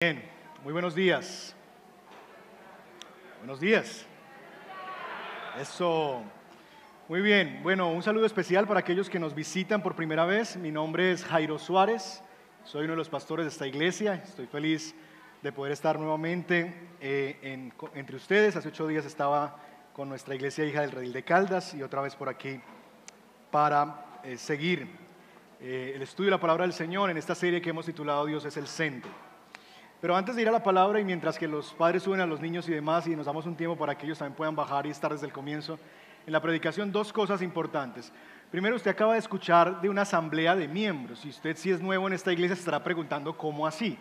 Muy buenos días. Buenos días. Eso. Muy bien. Bueno, un saludo especial para aquellos que nos visitan por primera vez. Mi nombre es Jairo Suárez. Soy uno de los pastores de esta iglesia. Estoy feliz de poder estar nuevamente eh, entre ustedes. Hace ocho días estaba con nuestra iglesia hija del Redil de Caldas y otra vez por aquí para eh, seguir eh, el estudio de la palabra del Señor en esta serie que hemos titulado Dios es el centro. Pero antes de ir a la palabra y mientras que los padres suben a los niños y demás y nos damos un tiempo para que ellos también puedan bajar y estar desde el comienzo, en la predicación dos cosas importantes. Primero, usted acaba de escuchar de una asamblea de miembros. Si usted si es nuevo en esta iglesia estará preguntando cómo así.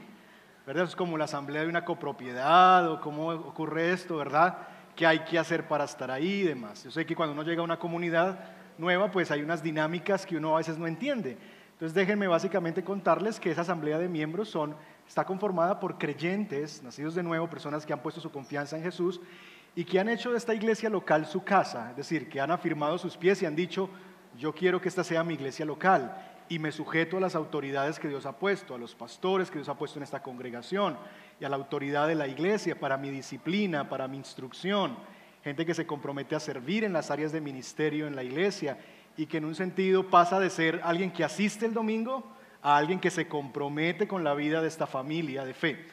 ¿Verdad? Es como la asamblea de una copropiedad o cómo ocurre esto, ¿verdad? ¿Qué hay que hacer para estar ahí y demás? Yo sé que cuando uno llega a una comunidad nueva, pues hay unas dinámicas que uno a veces no entiende. Entonces déjenme básicamente contarles que esa asamblea de miembros son está conformada por creyentes, nacidos de nuevo, personas que han puesto su confianza en Jesús y que han hecho de esta iglesia local su casa, es decir, que han afirmado sus pies y han dicho, yo quiero que esta sea mi iglesia local y me sujeto a las autoridades que Dios ha puesto, a los pastores que Dios ha puesto en esta congregación y a la autoridad de la iglesia para mi disciplina, para mi instrucción, gente que se compromete a servir en las áreas de ministerio en la iglesia y que en un sentido pasa de ser alguien que asiste el domingo a alguien que se compromete con la vida de esta familia de fe.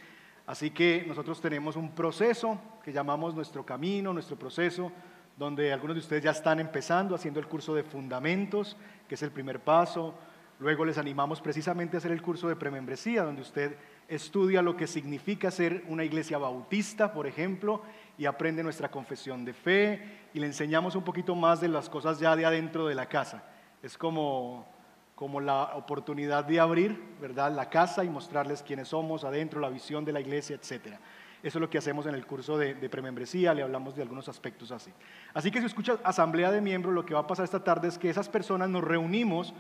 Así que nosotros tenemos un proceso que llamamos nuestro camino, nuestro proceso, donde algunos de ustedes ya están empezando haciendo el curso de fundamentos, que es el primer paso. Luego les animamos precisamente a hacer el curso de premembresía, donde usted estudia lo que significa ser una iglesia bautista, por ejemplo, y aprende nuestra confesión de fe y le enseñamos un poquito más de las cosas ya de adentro de la casa. Es como como la oportunidad de abrir, ¿verdad?, la casa y mostrarles quiénes somos adentro, la visión de la iglesia, etcétera. Eso es lo que hacemos en el curso de, premembresía, le hablamos de algunos aspectos así. Así que si escucha asamblea de miembros, lo que va a pasar esta tarde es que esas personas nos reunimos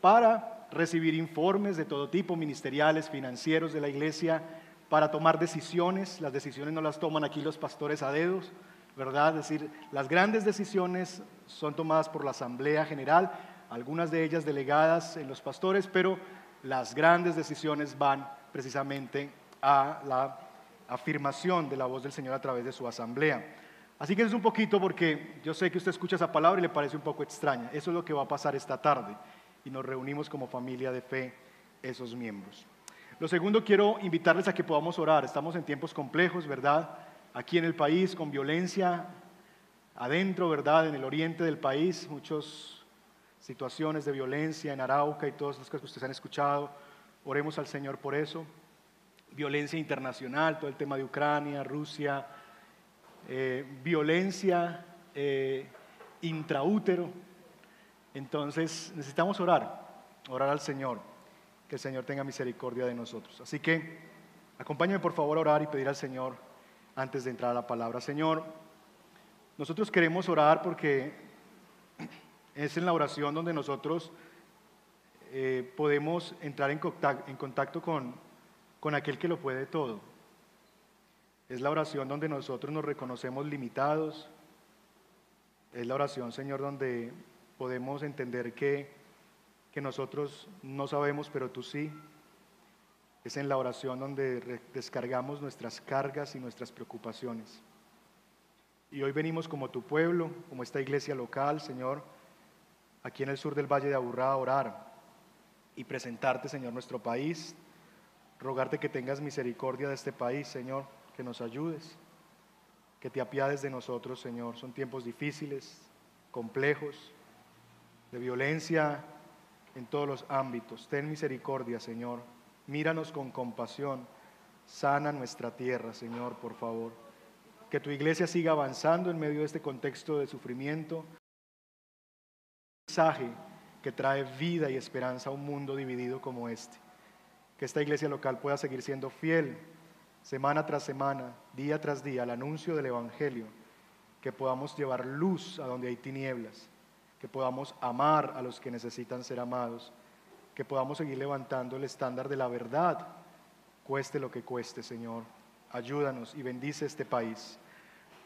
para recibir informes de todo tipo, ministeriales, financieros de la iglesia, para tomar decisiones. Las decisiones no las toman aquí los pastores a dedos, ¿verdad? Es decir, las grandes decisiones son tomadas por la asamblea general, algunas de ellas delegadas en los pastores, pero las grandes decisiones van precisamente a la afirmación de la voz del Señor a través de su asamblea. Así que es un poquito porque yo sé que usted escucha esa palabra y le parece un poco extraña. Eso es lo que va a pasar esta tarde y nos reunimos como familia de fe, esos miembros. Lo segundo, quiero invitarles a que podamos orar. Estamos en tiempos complejos, ¿verdad? Aquí en el país, con violencia adentro, ¿verdad? En el oriente del país, muchos situaciones de violencia en Arauca y todas las cosas que ustedes han escuchado. Oremos al Señor por eso. Violencia internacional, todo el tema de Ucrania, Rusia, eh, violencia eh, intraútero. Entonces necesitamos orar, orar al Señor, que el Señor tenga misericordia de nosotros. Así que acompáñame por favor a orar y pedir al Señor antes de entrar a la palabra. Señor, nosotros queremos orar porque es en la oración donde nosotros eh, podemos entrar en contacto, con, con aquel que lo puede todo. Es la oración donde nosotros nos reconocemos limitados. Es la oración, Señor, donde podemos entender que, que nosotros no sabemos, pero tú sí. Es en la oración donde descargamos nuestras cargas y nuestras preocupaciones. Y hoy venimos como tu pueblo, como esta iglesia local, Señor, aquí en el sur del Valle de Aburrá orar y presentarte, Señor, nuestro país, rogarte que tengas misericordia de este país, Señor, que nos ayudes, que te apiades de nosotros, Señor. Son tiempos difíciles, complejos, de violencia en todos los ámbitos. Ten misericordia, Señor. Míranos con compasión. Sana nuestra tierra, Señor, por favor. Que tu iglesia siga avanzando en medio de este contexto de sufrimiento que trae vida y esperanza a un mundo dividido como este. Que esta iglesia local pueda seguir siendo fiel semana tras semana, día tras día, al anuncio del Evangelio. Que podamos llevar luz a donde hay tinieblas. Que podamos amar a los que necesitan ser amados. Que podamos seguir levantando el estándar de la verdad, cueste lo que cueste, Señor. Ayúdanos y bendice este país.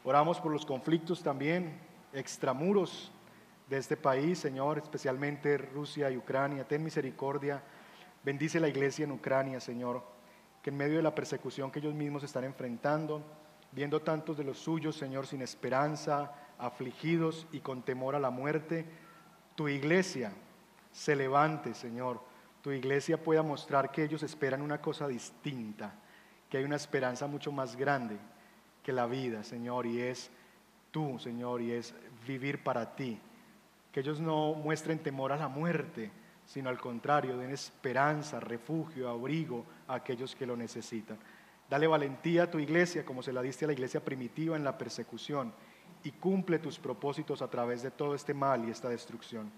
Oramos por los conflictos también, extramuros de este país, Señor, especialmente Rusia y Ucrania. Ten misericordia. Bendice la iglesia en Ucrania, Señor. que en medio de la persecución que ellos mismos están enfrentando, viendo tantos de los suyos, Señor, sin esperanza, afligidos y con temor a la muerte, tu iglesia se levante, Señor, tu iglesia pueda mostrar que ellos esperan una cosa distinta, que hay una esperanza mucho más grande que la vida, Señor, y es tú, Señor, y es vivir para ti. Que ellos no muestren temor a la muerte, sino al contrario, den esperanza, refugio, abrigo a aquellos que lo necesitan. Dale valentía a tu iglesia como se la diste a la iglesia primitiva en la persecución y cumple tus propósitos a través de todo este mal y esta destrucción.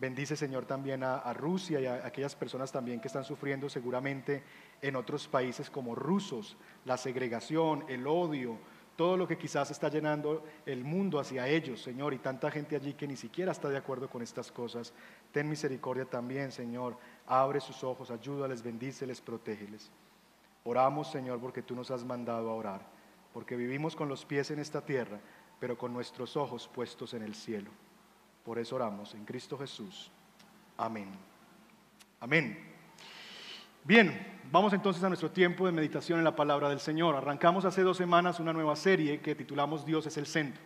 Bendice, Señor, también a, Rusia y a aquellas personas también que están sufriendo seguramente en otros países como rusos, la segregación, el odio, todo lo que quizás está llenando el mundo hacia ellos, Señor, y tanta gente allí que ni siquiera está de acuerdo con estas cosas. Ten misericordia también, Señor. Abre sus ojos, ayúdales, bendíceles, protégeles. Oramos, Señor, porque tú nos has mandado a orar, porque vivimos con los pies en esta tierra, pero con nuestros ojos puestos en el cielo. Por eso oramos en Cristo Jesús. Amén. Amén. Bien, vamos entonces a nuestro tiempo de meditación en la palabra del Señor. Arrancamos hace dos semanas una nueva serie que titulamos Dios es el centro.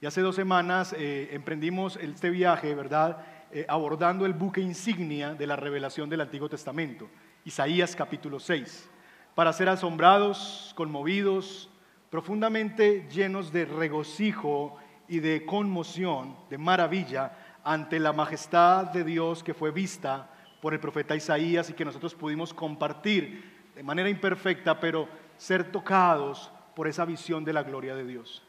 Y hace dos semanas eh, emprendimos este viaje, ¿verdad? Eh, abordando el buque insignia de la revelación del Antiguo Testamento, Isaías capítulo 6 para ser asombrados, conmovidos, profundamente llenos de regocijo y de conmoción, de maravilla, ante la majestad de Dios que fue vista por el profeta Isaías y que nosotros pudimos compartir de manera imperfecta, pero ser tocados por esa visión de la gloria de Dios.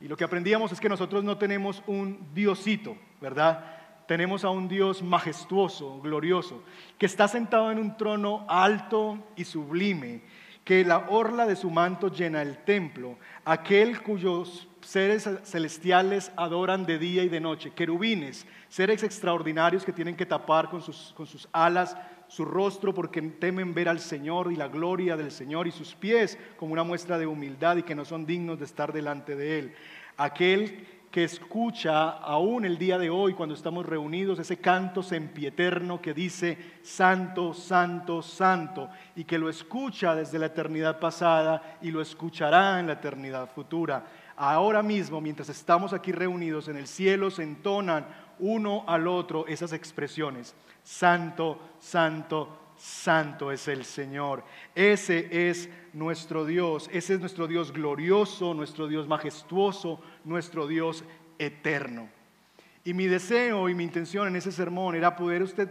Y lo que aprendíamos es que nosotros no tenemos un diosito, ¿verdad? tenemos a un Dios majestuoso, glorioso, que está sentado en un trono alto y sublime, que la orla de su manto llena el templo, aquel cuyos seres celestiales adoran de día y de noche, querubines, seres extraordinarios que tienen que tapar con sus, con sus alas su rostro porque temen ver al Señor y la gloria del Señor y sus pies como una muestra de humildad y que no son dignos de estar delante de Él. Aquel que escucha aún el día de hoy cuando estamos reunidos ese canto sempieterno que dice Santo, Santo, Santo y que lo escucha desde la eternidad pasada y lo escuchará en la eternidad futura. Ahora mismo, mientras estamos aquí reunidos en el cielo, se entonan uno al otro esas expresiones. Santo, Santo, Santo es el Señor. Ese es nuestro Dios. Ese es nuestro Dios glorioso, nuestro Dios majestuoso, nuestro Dios eterno. Y mi deseo y mi intención en ese sermón era poder usted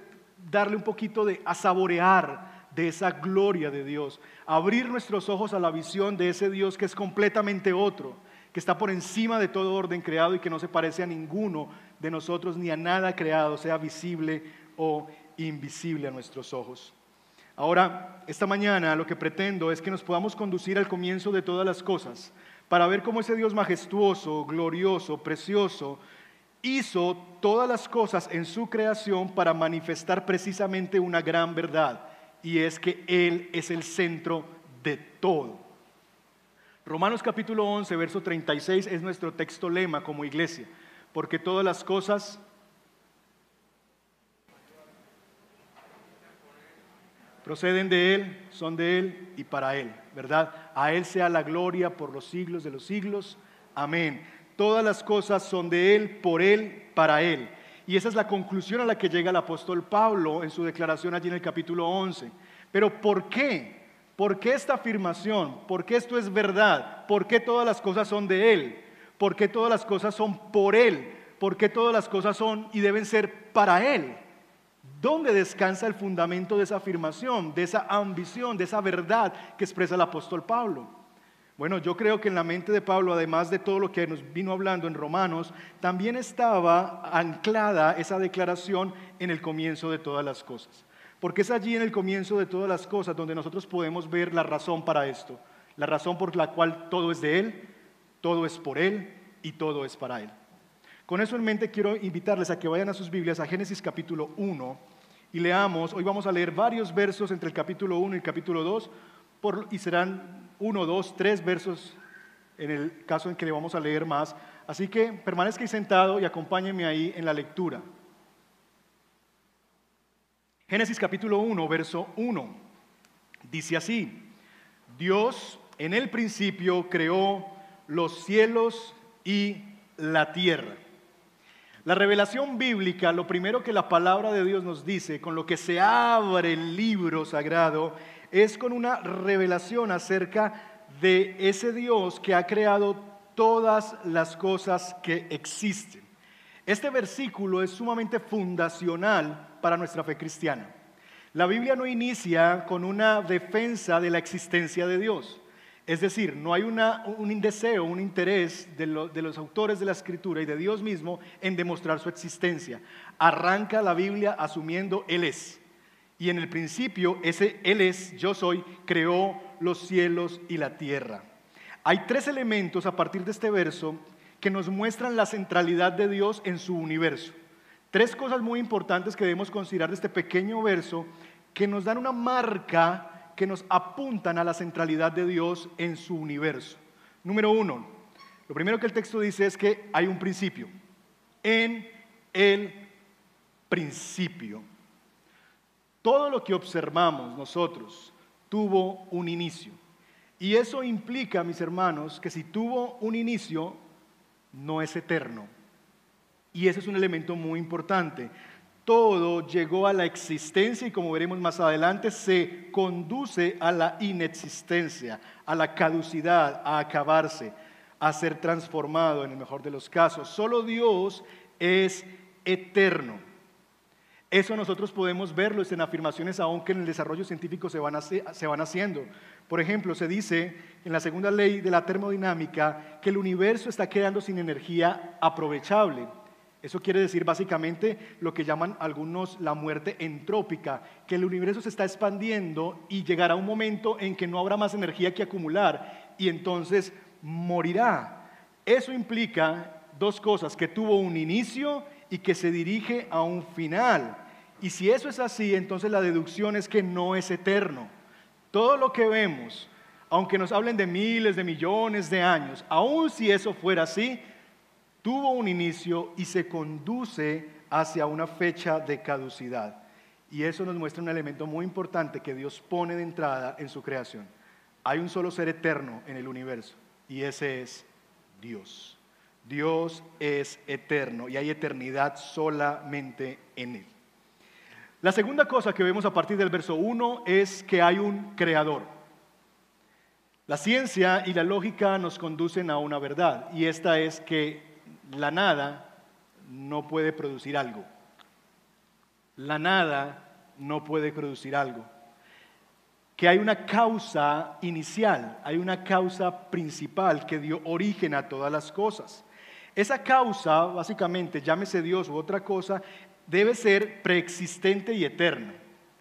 darle un poquito de a saborear de esa gloria de Dios, abrir nuestros ojos a la visión de ese Dios que es completamente otro, que está por encima de todo orden creado y que no se parece a ninguno de nosotros ni a nada creado, sea visible o invisible a nuestros ojos. Ahora, esta mañana lo que pretendo es que nos podamos conducir al comienzo de todas las cosas, para ver cómo ese Dios majestuoso, glorioso, precioso, hizo todas las cosas en su creación para manifestar precisamente una gran verdad, y es que Él es el centro de todo. Romanos capítulo 11, verso 36 es nuestro texto lema como iglesia, porque todas las cosas proceden de Él, son de Él y para Él, ¿verdad? A Él sea la gloria por los siglos de los siglos. Amén. Todas las cosas son de Él, por Él, para Él. Y esa es la conclusión a la que llega el apóstol Pablo en su declaración allí en el capítulo 11. Pero ¿por qué? ¿Por qué esta afirmación? ¿Por qué esto es verdad? ¿Por qué todas las cosas son de Él? ¿Por qué todas las cosas son por Él? ¿Por qué todas las cosas son y deben ser para Él? ¿Dónde descansa el fundamento de esa afirmación, de esa ambición, de esa verdad que expresa el apóstol Pablo? Bueno, yo creo que en la mente de Pablo, además de todo lo que nos vino hablando en Romanos, también estaba anclada esa declaración en el comienzo de todas las cosas. Porque es allí en el comienzo de todas las cosas donde nosotros podemos ver la razón para esto, la razón por la cual todo es de Él, todo es por Él y todo es para Él. Con eso en mente quiero invitarles a que vayan a sus Biblias a Génesis capítulo 1 y leamos, hoy vamos a leer varios versos entre el capítulo 1 y el capítulo 2 y serán 1, 2, 3 versos en el caso en que le vamos a leer más. Así que permanezca ahí sentado y acompáñenme ahí en la lectura. Génesis capítulo 1, verso 1. Dice así, Dios en el principio creó los cielos y la tierra. La revelación bíblica, lo primero que la palabra de Dios nos dice, con lo que se abre el libro sagrado, es con una revelación acerca de ese Dios que ha creado todas las cosas que existen. Este versículo es sumamente fundacional para nuestra fe cristiana. La Biblia no inicia con una defensa de la existencia de Dios. Es decir, no hay un deseo, un interés de, de, los autores de la escritura y de Dios mismo en demostrar su existencia. Arranca la Biblia asumiendo Él es. Y en el principio, ese Él es, yo soy, creó los cielos y la tierra. Hay tres elementos a partir de este verso que nos muestran la centralidad de Dios en su universo. Tres cosas muy importantes que debemos considerar de este pequeño verso que nos dan una marca que nos apuntan a la centralidad de Dios en su universo. Número uno, lo primero que el texto dice es que hay un principio. En el principio. Todo lo que observamos nosotros tuvo un inicio. Y eso implica, mis hermanos, que si tuvo un inicio, no es eterno. Y ese es un elemento muy importante todo llegó a la existencia y como veremos más adelante, se conduce a la inexistencia, a la caducidad, a acabarse, a ser transformado en el mejor de los casos. Solo Dios es eterno. Eso nosotros podemos verlo en afirmaciones aunque en el desarrollo científico se van, se van haciendo. Por ejemplo, se dice en la segunda ley de la termodinámica que el universo está quedando sin energía aprovechable. Eso quiere decir básicamente lo que llaman algunos la muerte entrópica, que el universo se está expandiendo y llegará un momento en que no habrá más energía que acumular y entonces morirá. Eso implica dos cosas, que tuvo un inicio y que se dirige a un final. Y si eso es así, entonces la deducción es que no es eterno. Todo lo que vemos, aunque nos hablen de miles de millones de años, aun si eso fuera así, tuvo un inicio y se conduce hacia una fecha de caducidad. Y eso nos muestra un elemento muy importante que Dios pone de entrada en su creación. Hay un solo ser eterno en el universo y ese es Dios. Dios es eterno y hay eternidad solamente en Él. La segunda cosa que vemos a partir del verso 1 es que hay un creador. La ciencia y la lógica nos conducen a una verdad y esta es que la nada no puede producir algo. La nada no puede producir algo. Que hay una causa inicial, hay una causa principal que dio origen a todas las cosas. Esa causa, básicamente, llámese Dios u otra cosa, debe ser preexistente y eterna.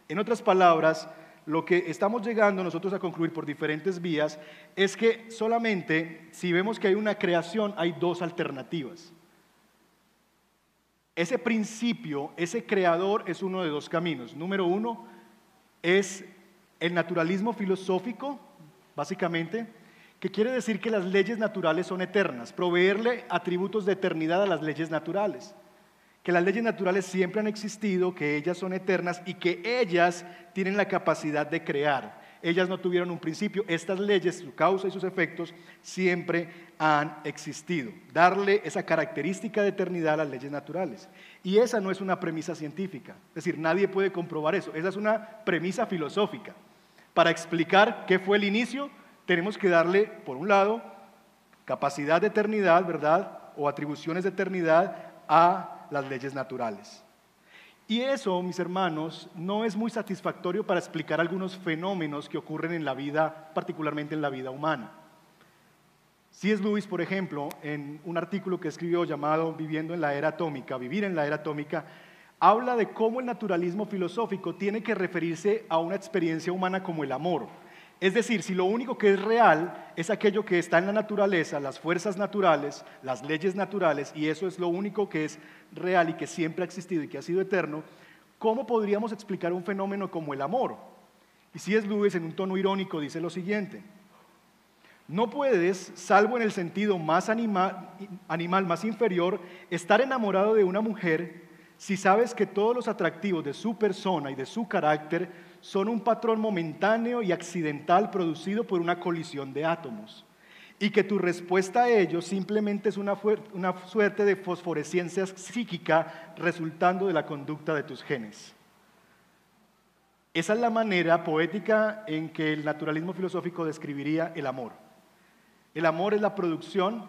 En otras palabras, lo que estamos llegando nosotros a concluir por diferentes vías es que solamente si vemos que hay una creación hay dos alternativas. Ese principio, ese creador es uno de dos caminos. Número uno es el naturalismo filosófico, básicamente, que quiere decir que las leyes naturales son eternas, proveerle atributos de eternidad a las leyes naturales que las leyes naturales siempre han existido, que ellas son eternas y que ellas tienen la capacidad de crear. Ellas no tuvieron un principio, estas leyes, su causa y sus efectos siempre han existido. Darle esa característica de eternidad a las leyes naturales. Y esa no es una premisa científica, es decir, nadie puede comprobar eso, esa es una premisa filosófica. Para explicar qué fue el inicio, tenemos que darle, por un lado, capacidad de eternidad, ¿verdad? O atribuciones de eternidad a las leyes naturales. Y eso, mis hermanos, no es muy satisfactorio para explicar algunos fenómenos que ocurren en la vida, particularmente en la vida humana. C.S. Lewis, por ejemplo, en un artículo que escribió llamado Viviendo en la era atómica, Vivir en la era atómica, habla de cómo el naturalismo filosófico tiene que referirse a una experiencia humana como el amor es decir, si lo único que es real es aquello que está en la naturaleza, las fuerzas naturales, las leyes naturales, y eso es lo único que es real y que siempre ha existido y que ha sido eterno, ¿cómo podríamos explicar un fenómeno como el amor? Y si es Lewis en un tono irónico dice lo siguiente, no puedes, salvo en el sentido más animal, animal más inferior, estar enamorado de una mujer si sabes que todos los atractivos de su persona y de su carácter son un patrón momentáneo y accidental producido por una colisión de átomos y que tu respuesta a ellos simplemente es una, una suerte de fosforescencia psíquica resultando de la conducta de tus genes. Esa es la manera poética en que el naturalismo filosófico describiría el amor. El amor es la producción,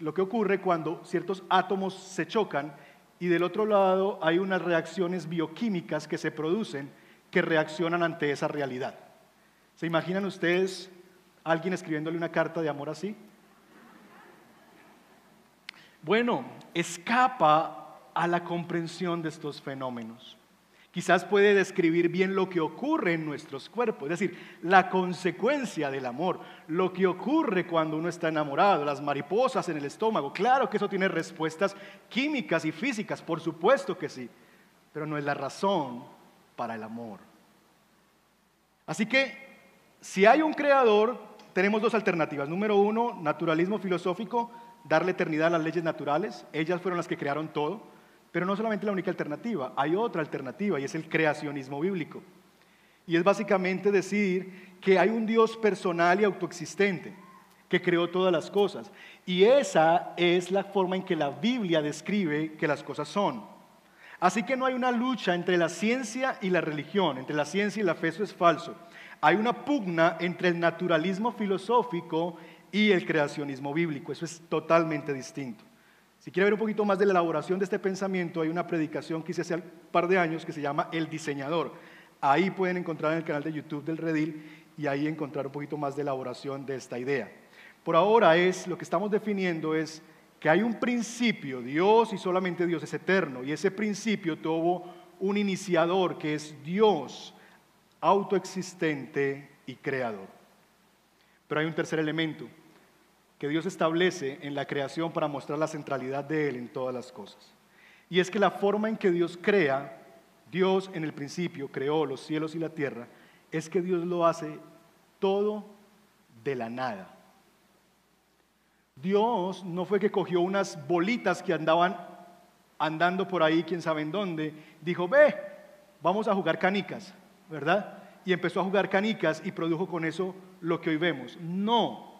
lo que ocurre cuando ciertos átomos se chocan y del otro lado hay unas reacciones bioquímicas que se producen que reaccionan ante esa realidad. ¿Se imaginan ustedes alguien escribiéndole una carta de amor así? Bueno, escapa a la comprensión de estos fenómenos. Quizás puede describir bien lo que ocurre en nuestros cuerpos, es decir, la consecuencia del amor, lo que ocurre cuando uno está enamorado, las mariposas en el estómago. Claro que eso tiene respuestas químicas y físicas, por supuesto que sí, pero no es la razón para el amor. Así que, si hay un creador, tenemos dos alternativas. Número uno, naturalismo filosófico, darle eternidad a las leyes naturales. Ellas fueron las que crearon todo. Pero no solamente la única alternativa, hay otra alternativa y es el creacionismo bíblico. Y es básicamente decir que hay un Dios personal y autoexistente que creó todas las cosas. Y esa es la forma en que la Biblia describe que las cosas son. Así que no hay una lucha entre la ciencia y la religión, entre la ciencia y la fe, eso es falso. Hay una pugna entre el naturalismo filosófico y el creacionismo bíblico, eso es totalmente distinto. Si quiere ver un poquito más de la elaboración de este pensamiento, hay una predicación que hice hace un par de años que se llama El Diseñador. Ahí pueden encontrar en el canal de YouTube del Redil y ahí encontrar un poquito más de elaboración de esta idea. Por ahora es, lo que estamos definiendo es que hay un principio, Dios y solamente Dios es eterno, y ese principio tuvo un iniciador que es Dios, autoexistente y creador. Pero hay un tercer elemento, que Dios establece en la creación para mostrar la centralidad de Él en todas las cosas. Y es que la forma en que Dios crea, Dios en el principio creó los cielos y la tierra, es que Dios lo hace todo de la nada. Dios no fue que cogió unas bolitas que andaban andando por ahí, quién sabe en dónde, dijo, ve, vamos a jugar canicas, ¿verdad? Y empezó a jugar canicas y produjo con eso lo que hoy vemos. No,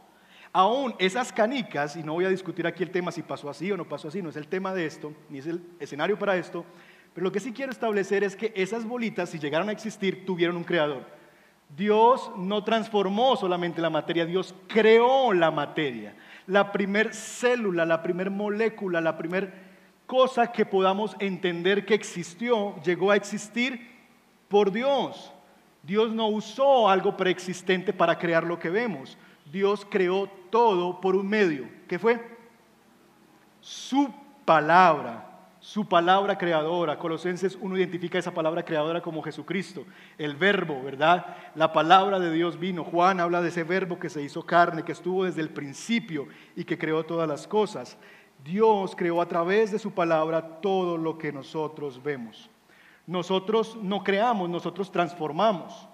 aún esas canicas, y no voy a discutir aquí el tema si pasó así o no pasó así, no es el tema de esto, ni es el escenario para esto, pero lo que sí quiero establecer es que esas bolitas, si llegaron a existir, tuvieron un creador. Dios no transformó solamente la materia, Dios creó la materia. La primer célula, la primer molécula, la primer cosa que podamos entender que existió, llegó a existir por Dios. Dios no usó algo preexistente para crear lo que vemos. Dios creó todo por un medio. ¿Qué fue? Su palabra, su palabra creadora. Colosenses 1 identifica esa palabra creadora como Jesucristo, el verbo, ¿verdad? La palabra de Dios vino. Juan habla de ese verbo que se hizo carne, que estuvo desde el principio y que creó todas las cosas. Dios creó a través de su palabra todo lo que nosotros vemos. Nosotros no creamos, nosotros transformamos.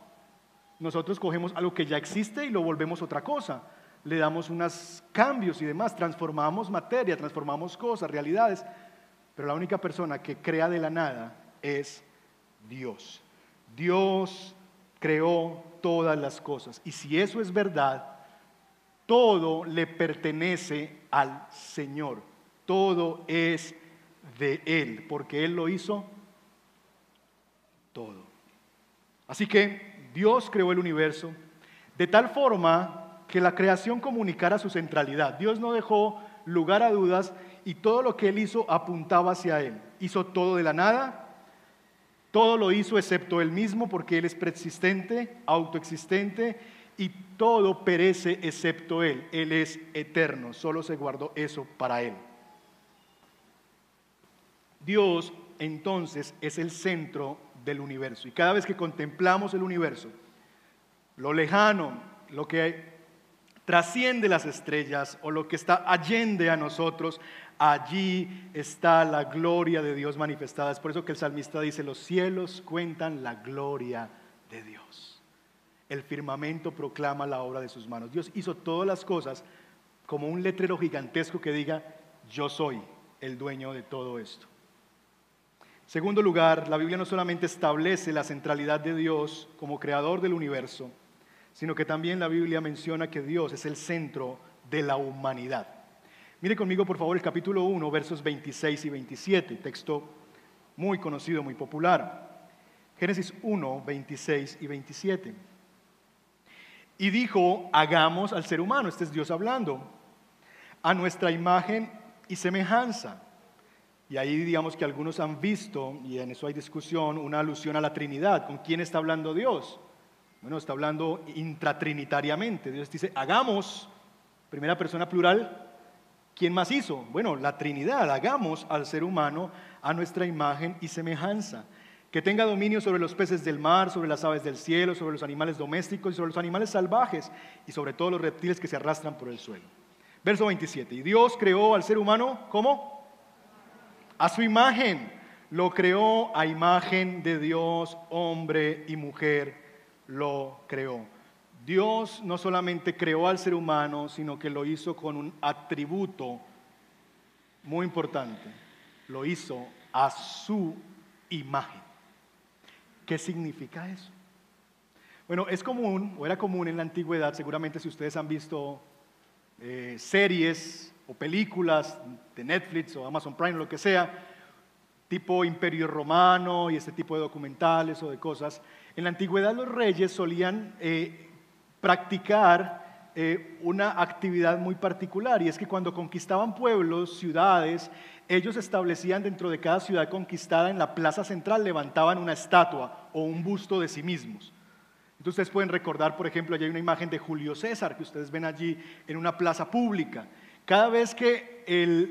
Nosotros cogemos algo que ya existe y lo volvemos otra cosa. Le damos unos cambios y demás, transformamos materia, transformamos cosas, realidades. Pero la única persona que crea de la nada es Dios. Dios creó todas las cosas. Y si eso es verdad, todo le pertenece al Señor. Todo es de Él, porque Él lo hizo todo. Así que Dios creó el universo de tal forma que la creación comunicara su centralidad. Dios no dejó lugar a dudas y todo lo que Él hizo apuntaba hacia Él. Hizo todo de la nada, todo lo hizo excepto Él mismo porque Él es preexistente, autoexistente y todo perece excepto Él. Él es eterno, solo se guardó eso para Él. Dios entonces es el centro del universo. Y cada vez que contemplamos el universo, lo lejano, lo que trasciende las estrellas o lo que está allende a nosotros, allí está la gloria de Dios manifestada. Es por eso que el salmista dice, los cielos cuentan la gloria de Dios. El firmamento proclama la obra de sus manos. Dios hizo todas las cosas como un letrero gigantesco que diga, yo soy el dueño de todo esto. Segundo lugar, la Biblia no solamente establece la centralidad de Dios como creador del universo, sino que también la Biblia menciona que Dios es el centro de la humanidad. Mire conmigo, por favor, el capítulo 1, versos 26 y 27, texto muy conocido, muy popular. Génesis 1, 26 y 27. Y dijo, hagamos al ser humano, este es Dios hablando, a nuestra imagen y semejanza. Y ahí digamos que algunos han visto, y en eso hay discusión, una alusión a la Trinidad. ¿Con quién está hablando Dios? Bueno, está hablando intratrinitariamente. Dios dice, hagamos, primera persona plural, ¿quién más hizo? Bueno, la Trinidad, hagamos al ser humano a nuestra imagen y semejanza, que tenga dominio sobre los peces del mar, sobre las aves del cielo, sobre los animales domésticos y sobre los animales salvajes y sobre todos los reptiles que se arrastran por el suelo. Verso 27. Y Dios creó al ser humano, ¿cómo? A su imagen. Lo creó a imagen de Dios, hombre y mujer lo creó. Dios no solamente creó al ser humano, sino que lo hizo con un atributo muy importante. Lo hizo a su imagen. ¿Qué significa eso? Bueno, es común, o era común en la antigüedad, seguramente si ustedes han visto eh, series o películas de Netflix o Amazon Prime, lo que sea, tipo Imperio Romano y este tipo de documentales o de cosas, en la antigüedad los reyes solían eh, practicar eh, una actividad muy particular y es que cuando conquistaban pueblos, ciudades, ellos establecían dentro de cada ciudad conquistada en la plaza central, levantaban una estatua o un busto de sí mismos. Entonces ustedes pueden recordar, por ejemplo, allí hay una imagen de Julio César que ustedes ven allí en una plaza pública. Cada vez que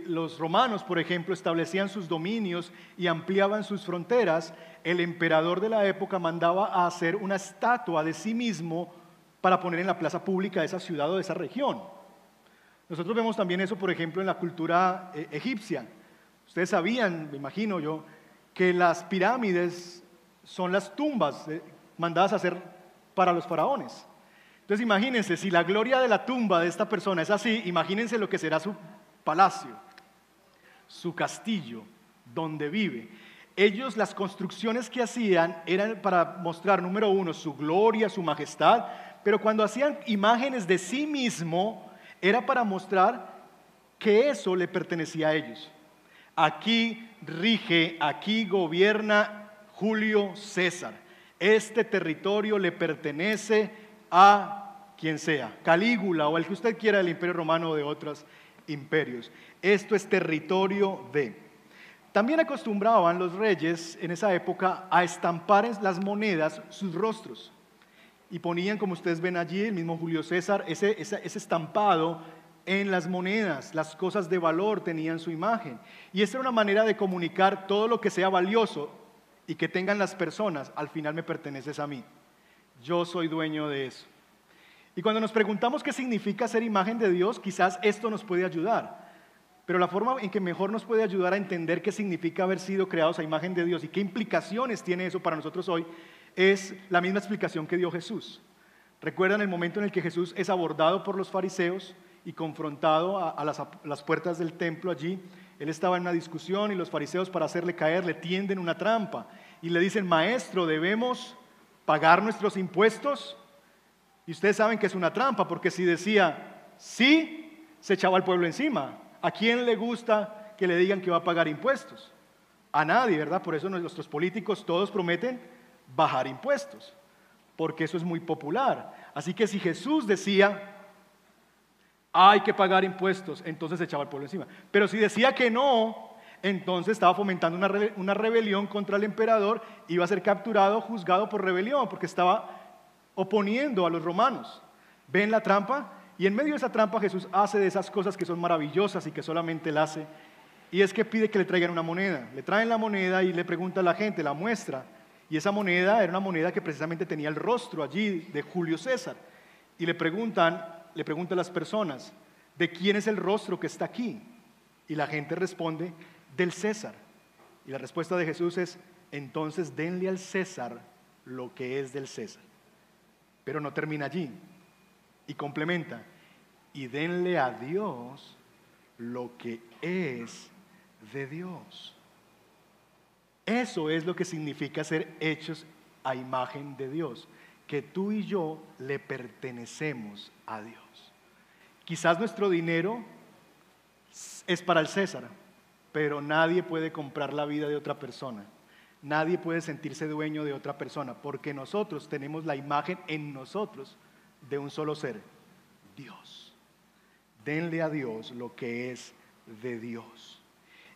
los romanos, por ejemplo, establecían sus dominios y ampliaban sus fronteras, el emperador de la época mandaba a hacer una estatua de sí mismo para poner en la plaza pública de esa ciudad o de esa región. Nosotros vemos también eso, por ejemplo, en la cultura eh, egipcia. Ustedes sabían, me imagino yo, que las pirámides son las tumbas eh, mandadas a hacer para los faraones. Entonces imagínense, si la gloria de la tumba de esta persona es así, imagínense lo que será su palacio, su castillo, donde vive. Ellos las construcciones que hacían eran para mostrar, número uno, su gloria, su majestad, pero cuando hacían imágenes de sí mismo, era para mostrar que eso le pertenecía a ellos. Aquí rige, aquí gobierna Julio César. Este territorio le pertenece a quien sea, Calígula o el que usted quiera del imperio romano o de otros imperios. Esto es territorio de. También acostumbraban los reyes en esa época a estampar en las monedas sus rostros. Y ponían, como ustedes ven allí, el mismo Julio César, ese, ese, ese estampado en las monedas, las cosas de valor tenían su imagen. Y esa era una manera de comunicar todo lo que sea valioso y que tengan las personas, al final me perteneces a mí. Yo soy dueño de eso. Y cuando nos preguntamos qué significa ser imagen de Dios, quizás esto nos puede ayudar. Pero la forma en que mejor nos puede ayudar a entender qué significa haber sido creados a imagen de Dios y qué implicaciones tiene eso para nosotros hoy es la misma explicación que dio Jesús. ¿Recuerdan el momento en el que Jesús es abordado por los fariseos y confrontado a, las, las puertas del templo allí? Él estaba en una discusión y los fariseos para hacerle caer le tienden una trampa y le dicen, maestro, debemos pagar nuestros impuestos. Y ustedes saben que es una trampa porque si decía sí, se echaba al pueblo encima. ¿A quién le gusta que le digan que va a pagar impuestos? A nadie, ¿verdad? Por eso nuestros políticos todos prometen bajar impuestos, porque eso es muy popular. Así que si Jesús decía, hay que pagar impuestos, entonces se echaba el pueblo encima. Pero si decía que no, entonces estaba fomentando una, rebelión contra el emperador, iba a ser capturado, juzgado por rebelión, porque estaba oponiendo a los romanos. ¿Ven la trampa? Y en medio de esa trampa Jesús hace de esas cosas que son maravillosas y que solamente él hace. Y es que pide que le traigan una moneda. Le traen la moneda y le pregunta a la gente, la muestra. Y esa moneda era una moneda que precisamente tenía el rostro allí de Julio César. Y le preguntan, le preguntan a las personas, ¿de quién es el rostro que está aquí? Y la gente responde, del César. Y la respuesta de Jesús es, entonces denle al César lo que es del César. Pero no termina allí. Y complementa, y denle a Dios lo que es de Dios. Eso es lo que significa ser hechos a imagen de Dios, que tú y yo le pertenecemos a Dios. Quizás nuestro dinero es para el César, pero nadie puede comprar la vida de otra persona. Nadie puede sentirse dueño de otra persona, porque nosotros tenemos la imagen en nosotros de un solo ser, Dios. Denle a Dios lo que es de Dios.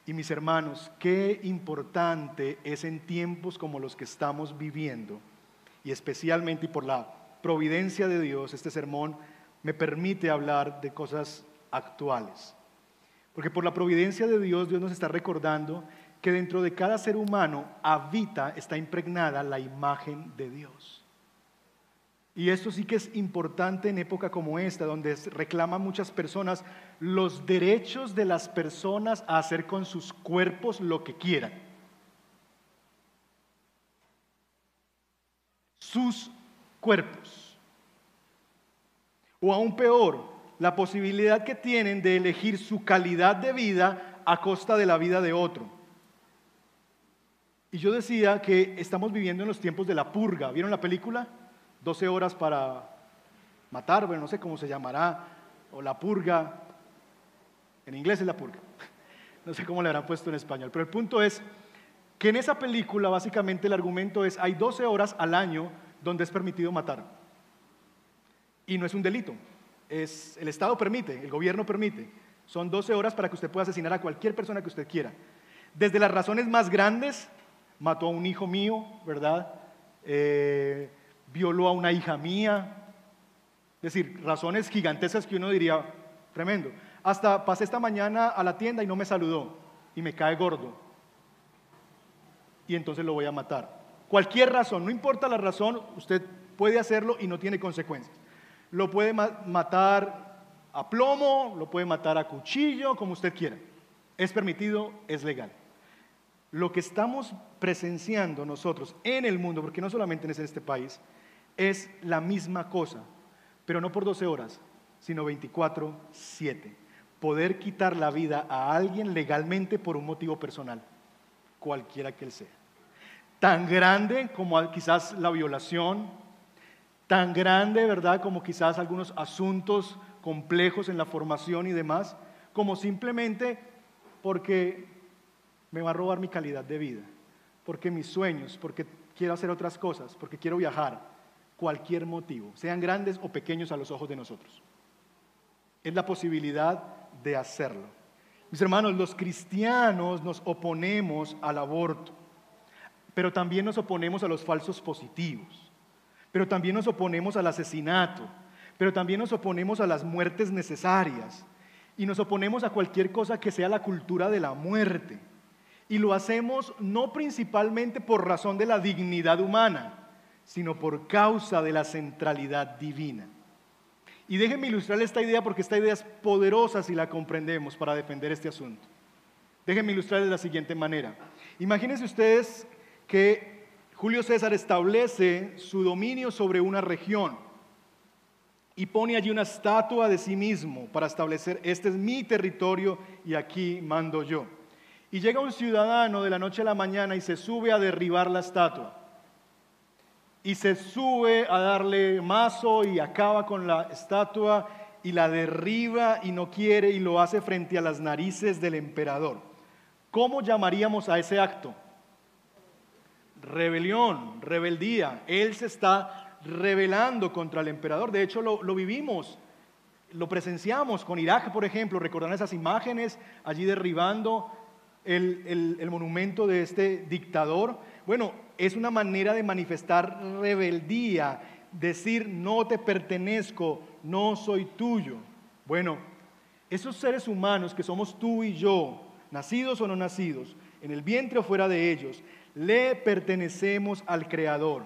Y mis hermanos, qué importante es en tiempos como los que estamos viviendo, y especialmente por la providencia de Dios, este sermón me permite hablar de cosas actuales. Porque por la providencia de Dios, Dios nos está recordando que dentro de cada ser humano habita, está impregnada la imagen de Dios. Y esto sí que es importante en época como esta, donde reclaman muchas personas los derechos de las personas a hacer con sus cuerpos lo que quieran. Sus cuerpos. O aún peor, la posibilidad que tienen de elegir su calidad de vida a costa de la vida de otro. Y yo decía que estamos viviendo en los tiempos de la purga. ¿Vieron la película? 12 horas para matar, bueno, no sé cómo se llamará, o la purga. En inglés es la purga. No sé cómo le habrán puesto en español. Pero el punto es que en esa película básicamente el argumento es, hay 12 horas al año donde es permitido matar. Y no es un delito el Estado permite, el gobierno permite. Son 12 horas para que usted pueda asesinar a cualquier persona que usted quiera. Desde las razones más grandes, mató a un hijo mío, ¿verdad? Eh, violó a una hija mía. Es decir, razones gigantescas que uno diría, tremendo. Hasta pasé esta mañana a la tienda y no me saludó y me cae gordo. Y entonces lo voy a matar. Cualquier razón, no importa la razón, usted puede hacerlo y no tiene consecuencias lo puede matar a plomo, lo puede matar a cuchillo, como usted quiera. Es permitido, es legal. Lo que estamos presenciando nosotros en el mundo, porque no solamente es en este país, es la misma cosa, pero no por 12 horas, sino 24/7. Poder quitar la vida a alguien legalmente por un motivo personal, cualquiera que él sea. Tan grande como quizás la violación, tan grande, ¿verdad? Como quizás algunos asuntos complejos en la formación y demás, como simplemente porque me va a robar mi calidad de vida, porque mis sueños, porque quiero hacer otras cosas, porque quiero viajar, cualquier motivo, sean grandes o pequeños a los ojos de nosotros. Es la posibilidad de hacerlo. Mis hermanos, los cristianos nos oponemos al aborto, pero también nos oponemos a los falsos positivos pero también nos oponemos al asesinato, pero también nos oponemos a las muertes necesarias y nos oponemos a cualquier cosa que sea la cultura de la muerte. Y lo hacemos no principalmente por razón de la dignidad humana, sino por causa de la centralidad divina. Y déjenme ilustrar esta idea porque esta idea es poderosa si la comprendemos para defender este asunto. Déjenme ilustrar de la siguiente manera. Imagínense ustedes que Julio César establece su dominio sobre una región y pone allí una estatua de sí mismo para establecer, este es mi territorio y aquí mando yo. Y llega un ciudadano de la noche a la mañana y se sube a derribar la estatua. Y se sube a darle mazo y acaba con la estatua y la derriba y no quiere y lo hace frente a las narices del emperador. ¿Cómo llamaríamos a ese acto? Rebelión, rebeldía. Él se está rebelando contra el emperador. De hecho, lo, vivimos, lo presenciamos con Irak, por ejemplo. Recordan esas imágenes allí derribando el, el monumento de este dictador. Bueno, es una manera de manifestar rebeldía, decir no te pertenezco, no soy tuyo. Bueno, esos seres humanos que somos tú y yo, nacidos o no nacidos, en el vientre o fuera de ellos, le pertenecemos al Creador.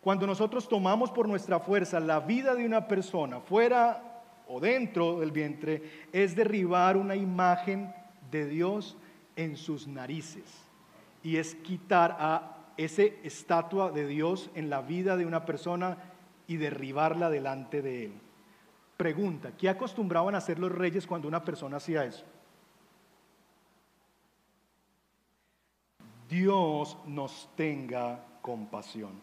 Cuando nosotros tomamos por nuestra fuerza la vida de una persona fuera o dentro del vientre, es derribar una imagen de Dios en sus narices y es quitar a esa estatua de Dios en la vida de una persona y derribarla delante de él. Pregunta, ¿qué acostumbraban a hacer los reyes cuando una persona hacía eso? Dios nos tenga compasión.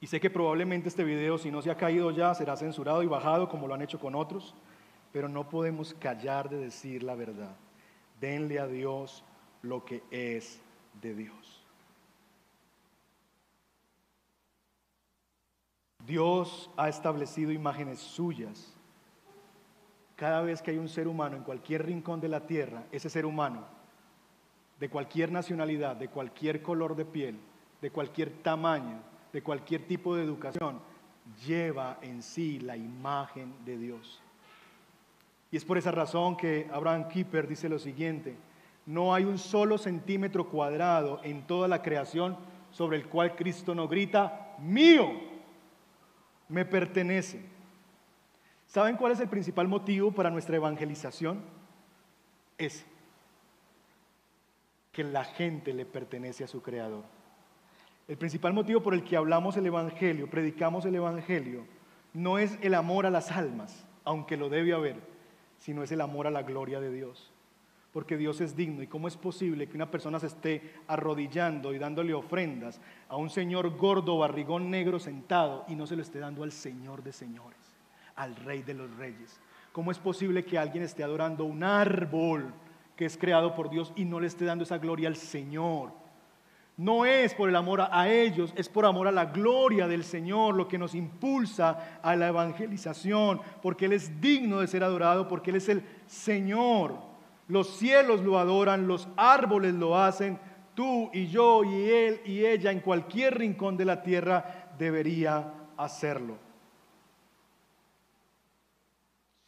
Y sé que probablemente este video, si no se ha caído ya, será censurado y bajado como lo han hecho con otros, pero no podemos callar de decir la verdad. Denle a Dios lo que es de Dios. Dios ha establecido imágenes suyas. Cada vez que hay un ser humano en cualquier rincón de la tierra, ese ser humano, de cualquier nacionalidad, de cualquier color de piel, de cualquier tamaño, de cualquier tipo de educación, lleva en sí la imagen de Dios. Y es por esa razón que Abraham Kipper dice lo siguiente, no hay un solo centímetro cuadrado en toda la creación sobre el cual Cristo no grita, mío me pertenece. ¿Saben cuál es el principal motivo para nuestra evangelización? Es que la gente le pertenece a su Creador. El principal motivo por el que hablamos el Evangelio, predicamos el Evangelio, no es el amor a las almas, aunque lo debe haber, sino es el amor a la gloria de Dios porque Dios es digno. ¿Y cómo es posible que una persona se esté arrodillando y dándole ofrendas a un señor gordo, barrigón negro sentado y no se lo esté dando al Señor de señores, al Rey de los reyes? ¿Cómo es posible que alguien esté adorando un árbol que es creado por Dios y no le esté dando esa gloria al Señor? No es por el amor a, ellos, es por amor a la gloria del Señor lo que nos impulsa a la evangelización, porque Él es digno de ser adorado, porque Él es el Señor. Los cielos lo adoran, los árboles lo hacen, tú y yo y él y ella en cualquier rincón de la tierra debería hacerlo.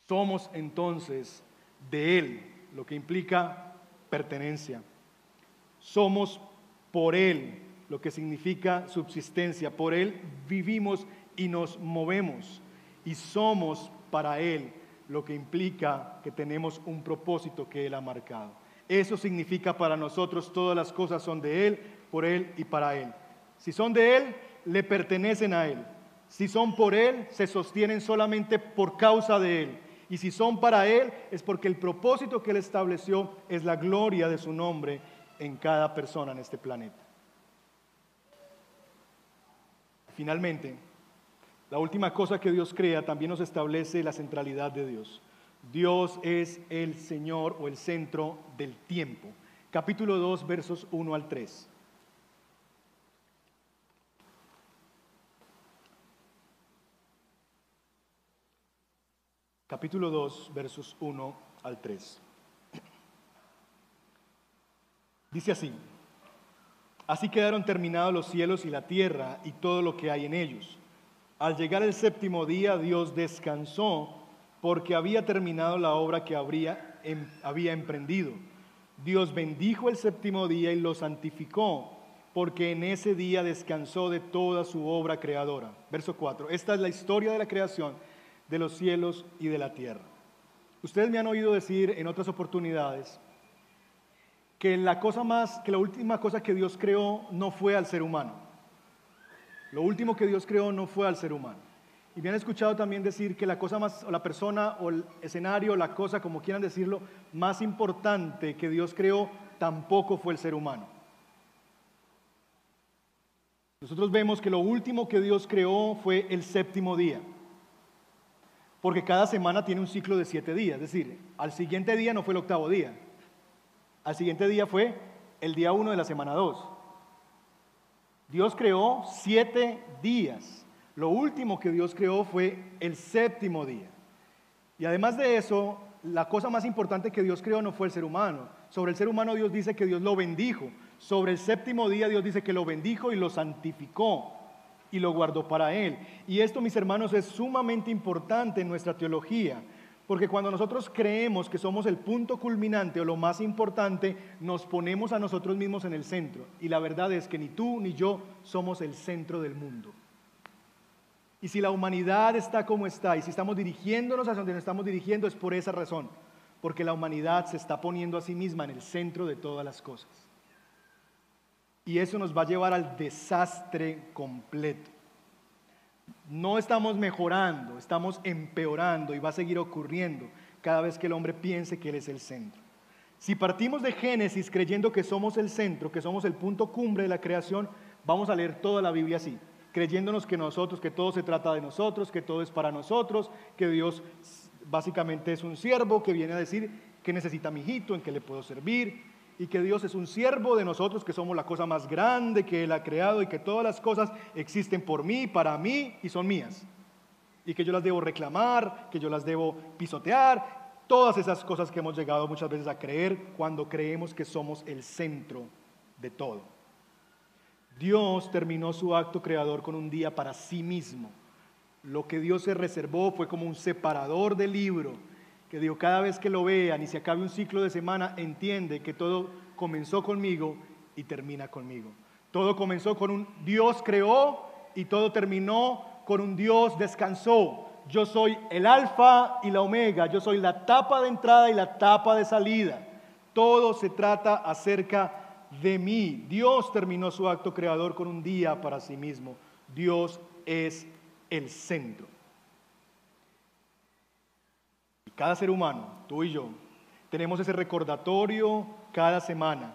Somos entonces de Él, lo que implica pertenencia. Somos por Él, lo que significa subsistencia. Por Él vivimos y nos movemos. Y somos para Él, lo que implica que tenemos un propósito que Él ha marcado. Eso significa para nosotros todas las cosas son de Él, por Él y para Él. Si son de Él, le pertenecen a Él. Si son por Él, se sostienen solamente por causa de Él. Y si son para Él, es porque el propósito que Él estableció es la gloria de su nombre en cada persona en este planeta. Finalmente, la última cosa que Dios crea también nos establece la centralidad de Dios. Dios es el Señor o el centro del tiempo. Capítulo 2, versos 1 al 3. Capítulo 2, versos 1 al 3. Dice así, así quedaron terminados los cielos y la tierra y todo lo que hay en ellos al llegar el séptimo día, Dios descansó porque había terminado la obra que em, había emprendido. Dios bendijo el séptimo día y lo santificó, porque en ese día descansó de toda su obra creadora. Verso 4. Esta es la historia de la creación de los cielos y de la tierra. Ustedes me han oído decir en otras oportunidades que la última cosa que Dios creó no fue al ser humano. Lo último que Dios creó no fue al ser humano. Y me han escuchado también decir que la cosa más, la persona, o el escenario, la cosa, como quieran decirlo, más importante que Dios creó tampoco fue el ser humano. Nosotros vemos que lo último que Dios creó fue el séptimo día. Porque cada semana tiene un ciclo de siete días. Es decir, al siguiente día no fue el octavo día. Al siguiente día fue el día uno de la semana dos. Dios creó siete días. Lo último que Dios creó fue el séptimo día. Y además de eso, la cosa más importante que Dios creó no fue el ser humano. Sobre el ser humano Dios dice que Dios lo bendijo. Sobre el séptimo día Dios dice que lo bendijo y lo santificó y lo guardó para él. Y esto, mis hermanos, es sumamente importante en nuestra teología. Porque cuando nosotros creemos que somos el punto culminante o lo más importante, nos ponemos a nosotros mismos en el centro. Y la verdad es que ni tú ni yo somos el centro del mundo. Y si la humanidad está como está y si estamos dirigiéndonos hacia donde nos estamos dirigiendo es por esa razón. Porque la humanidad se está poniendo a sí misma en el centro de todas las cosas. Y eso nos va a llevar al desastre completo. No estamos mejorando, estamos empeorando y va a seguir ocurriendo cada vez que el hombre piense que Él es el centro. Si partimos de Génesis creyendo que somos el centro, que somos el punto cumbre de la creación, vamos a leer toda la Biblia así, creyéndonos que nosotros, que todo se trata de nosotros, que todo es para nosotros, que Dios básicamente es un siervo que viene a decir que necesita mi hijito, en que le puedo servir, y que Dios es un siervo de nosotros, que somos la cosa más grande que Él ha creado y que todas las cosas existen por mí, para mí y son mías. Y que yo las debo reclamar, que yo las debo pisotear, todas esas cosas que hemos llegado muchas veces a creer cuando creemos que somos el centro de todo. Dios terminó su acto creador con un día para sí mismo. Lo que Dios se reservó fue como un separador del libro que digo, cada vez que lo vean y se acabe un ciclo de semana, entiende que todo comenzó conmigo y termina conmigo. Todo comenzó con un Dios creó y todo terminó con un Dios descansó. Yo soy el alfa y la omega, yo soy la tapa de entrada y la tapa de salida. Todo se trata acerca de mí. Dios terminó su acto creador con un día para sí mismo. Dios es el centro. Cada ser humano, tú y yo, tenemos ese recordatorio cada semana.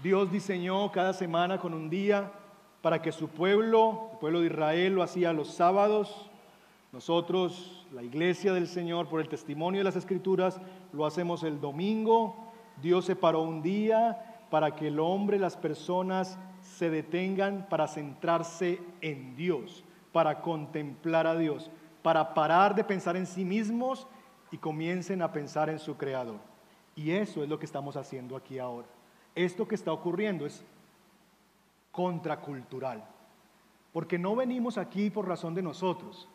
Dios diseñó cada semana con un día para que su pueblo, el pueblo de Israel, lo hacía los sábados. Nosotros, la iglesia del Señor, por el testimonio de las Escrituras, lo hacemos el domingo. Dios separó un día para que el hombre, las personas se detengan para centrarse en Dios, para contemplar a Dios, para parar de pensar en sí mismos y comiencen a pensar en su creador. Y eso es lo que estamos haciendo aquí ahora. Esto que está ocurriendo es contracultural. Porque no venimos aquí por razón de nosotros.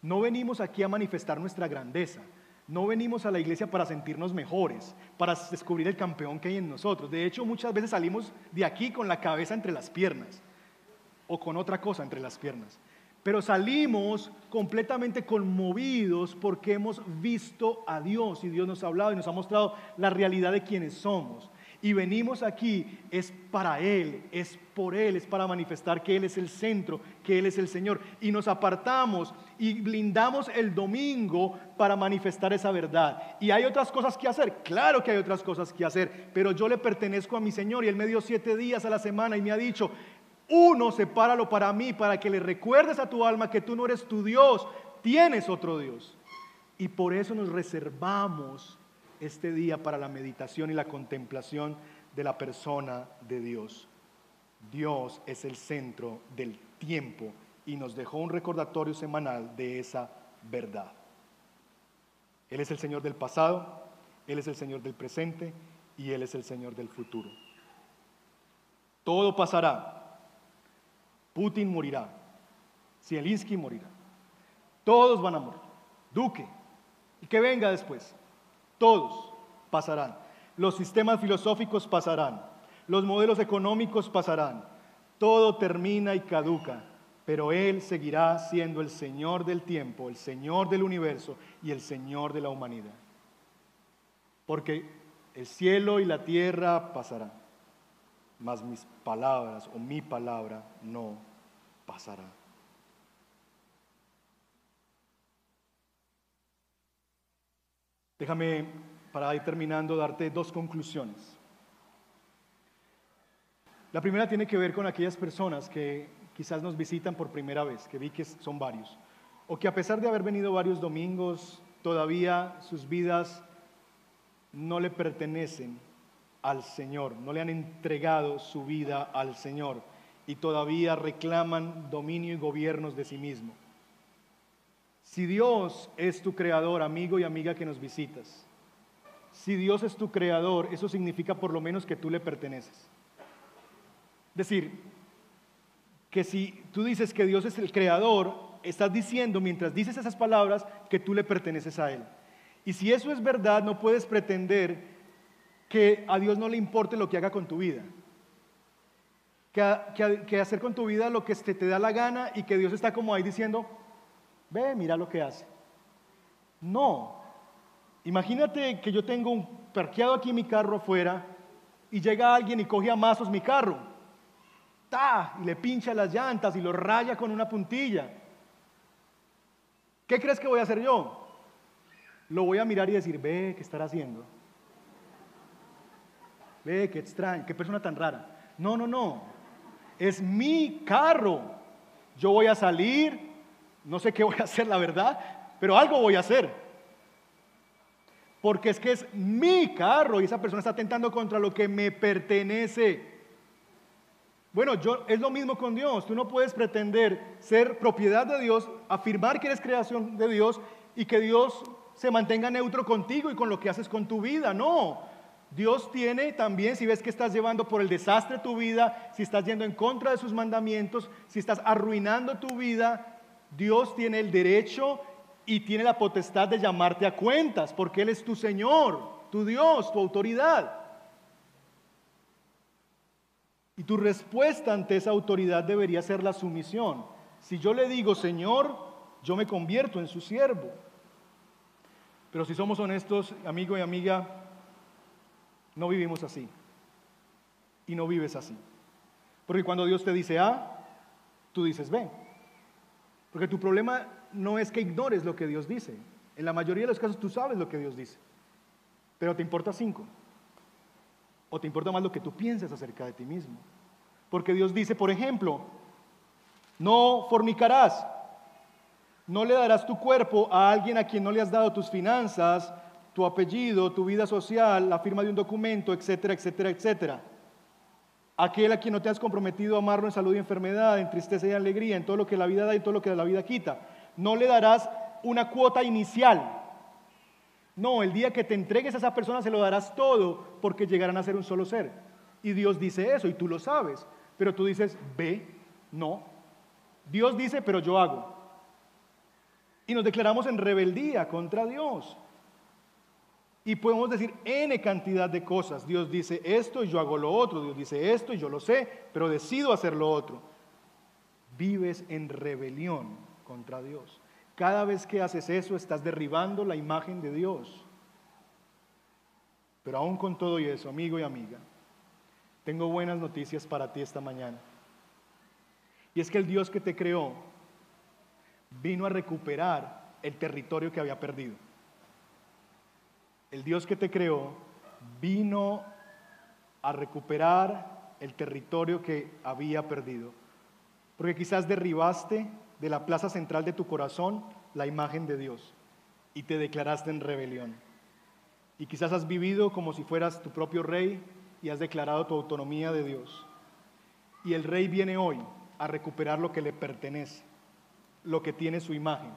No venimos aquí a manifestar nuestra grandeza. No venimos a la iglesia para sentirnos mejores, para descubrir el campeón que hay en nosotros. De hecho, muchas veces salimos de aquí con la cabeza entre las piernas o con otra cosa entre las piernas pero salimos completamente conmovidos porque hemos visto a Dios y Dios nos ha hablado y nos ha mostrado la realidad de quienes somos. Y venimos aquí es para Él, es por Él, es para manifestar que Él es el centro, que Él es el Señor. Y nos apartamos y blindamos el domingo para manifestar esa verdad. ¿Y hay otras cosas que hacer? Claro que hay otras cosas que hacer, pero yo le pertenezco a mi Señor y Él me dio siete días a la semana y me ha dicho, uno, sepáralo para mí, para que le recuerdes a tu alma que tú no eres tu Dios, tienes otro Dios. Y por eso nos reservamos este día para la meditación y la contemplación de la persona de Dios. Dios es el centro del tiempo y nos dejó un recordatorio semanal de esa verdad. Él es el Señor del pasado, Él es el Señor del presente y Él es el Señor del futuro. Todo pasará, Putin morirá, Zielinski morirá, todos van a morir, Duque, y que venga después, todos pasarán. Los sistemas filosóficos pasarán, los modelos económicos pasarán, todo termina y caduca, pero Él seguirá siendo el Señor del tiempo, el Señor del universo y el Señor de la humanidad. Porque el cielo y la tierra pasarán. Mas mis palabras o mi palabra no pasará. Déjame, para ir terminando, darte dos conclusiones. La primera tiene que ver con aquellas personas que quizás nos visitan por primera vez, que vi que son varios, o que a pesar de haber venido varios domingos, todavía sus vidas no le pertenecen al Señor, no le han entregado su vida al Señor y todavía reclaman dominio y gobiernos de sí mismo. Si Dios es tu creador, amigo y amiga que nos visitas, si Dios es tu creador, eso significa por lo menos que tú le perteneces. Es decir, que si tú dices que Dios es el creador, estás diciendo mientras dices esas palabras que tú le perteneces a Él. Y si eso es verdad, no puedes pretender que a Dios no le importe lo que haga con tu vida. Que, hacer con tu vida lo que te, te da la gana y que Dios está como ahí diciendo, ve, mira lo que hace. No. Imagínate que yo tengo un parqueado aquí mi carro afuera y llega alguien y coge a mazos mi carro. ¡Ta! Y le pincha las llantas y lo raya con una puntilla. ¿Qué crees que voy a hacer yo? Lo voy a mirar y decir, ve, ¿qué estará haciendo? Ve, qué extraño, qué persona tan rara. No, no, no. Es mi carro. Yo voy a salir, no sé qué voy a hacer, la verdad, pero algo voy a hacer. Porque es que es mi carro y esa persona está atentando contra lo que me pertenece. Bueno, yo, es lo mismo con Dios. Tú no puedes pretender ser propiedad de Dios, afirmar que eres creación de Dios y que Dios se mantenga neutro contigo y con lo que haces con tu vida. No. Dios tiene también, si ves que estás llevando por el desastre tu vida, si estás yendo en contra de sus mandamientos, si estás arruinando tu vida, Dios tiene el derecho y tiene la potestad de llamarte a cuentas, porque Él es tu Señor, tu Dios, tu autoridad. Y tu respuesta ante esa autoridad debería ser la sumisión. Si yo le digo, Señor, yo me convierto en su siervo. Pero si somos honestos, amigo y amiga, no vivimos así. Y no vives así. Porque cuando Dios te dice A, tú dices B. Porque tu problema no es que ignores lo que Dios dice. En la mayoría de los casos tú sabes lo que Dios dice. Pero te importa cinco. ¿O te importa más lo que tú piensas acerca de ti mismo? Porque Dios dice, por ejemplo, no fornicarás, no le darás tu cuerpo a alguien a quien no le has dado tus finanzas, tu apellido, tu vida social, la firma de un documento, etcétera, etcétera, etcétera. Aquel a quien no te has comprometido a amarlo en salud y enfermedad, en tristeza y alegría, en todo lo que la vida da y todo lo que la vida quita. No le darás una cuota inicial, no, el día que te entregues a esa persona se lo darás todo porque llegarán a ser un solo ser. Y Dios dice eso y tú lo sabes. Pero tú dices, ve, no. Dios dice, pero yo hago. Y nos declaramos en rebeldía contra Dios. Y podemos decir N cantidad de cosas. Dios dice esto y yo hago lo otro. Dios dice esto y yo lo sé, pero decido hacer lo otro. Vives en rebelión contra Dios. Cada vez que haces eso estás derribando la imagen de Dios. Pero aún con todo y eso, amigo y amiga, tengo buenas noticias para ti esta mañana. Y es que el Dios que te creó vino a recuperar el territorio que había perdido. El Dios que te creó vino a recuperar el territorio que había perdido. Porque quizás derribaste de la plaza central de tu corazón la imagen de Dios y te declaraste en rebelión. Y quizás has vivido como si fueras tu propio rey y has declarado tu autonomía de Dios. Y el rey viene hoy a recuperar lo que le pertenece, lo que tiene su imagen.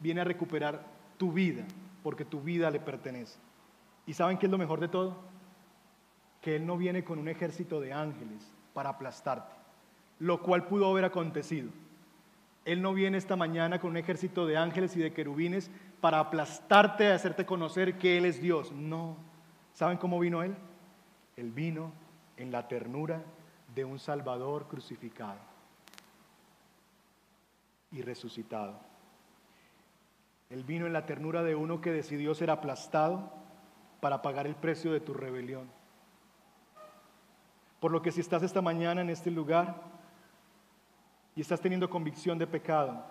Viene a recuperar tu vida, porque tu vida le pertenece. ¿Y saben qué es lo mejor de todo? Que Él no viene con un ejército de ángeles para aplastarte, lo cual pudo haber acontecido. Él no viene esta mañana con un ejército de ángeles y de querubines para aplastarte, a hacerte conocer que Él es Dios. No. ¿Saben cómo vino Él? Él vino en la ternura de un Salvador crucificado y resucitado. Él vino en la ternura de uno que decidió ser aplastado para pagar el precio de tu rebelión. Por lo que si estás esta mañana en este lugar, y estás teniendo convicción de pecado,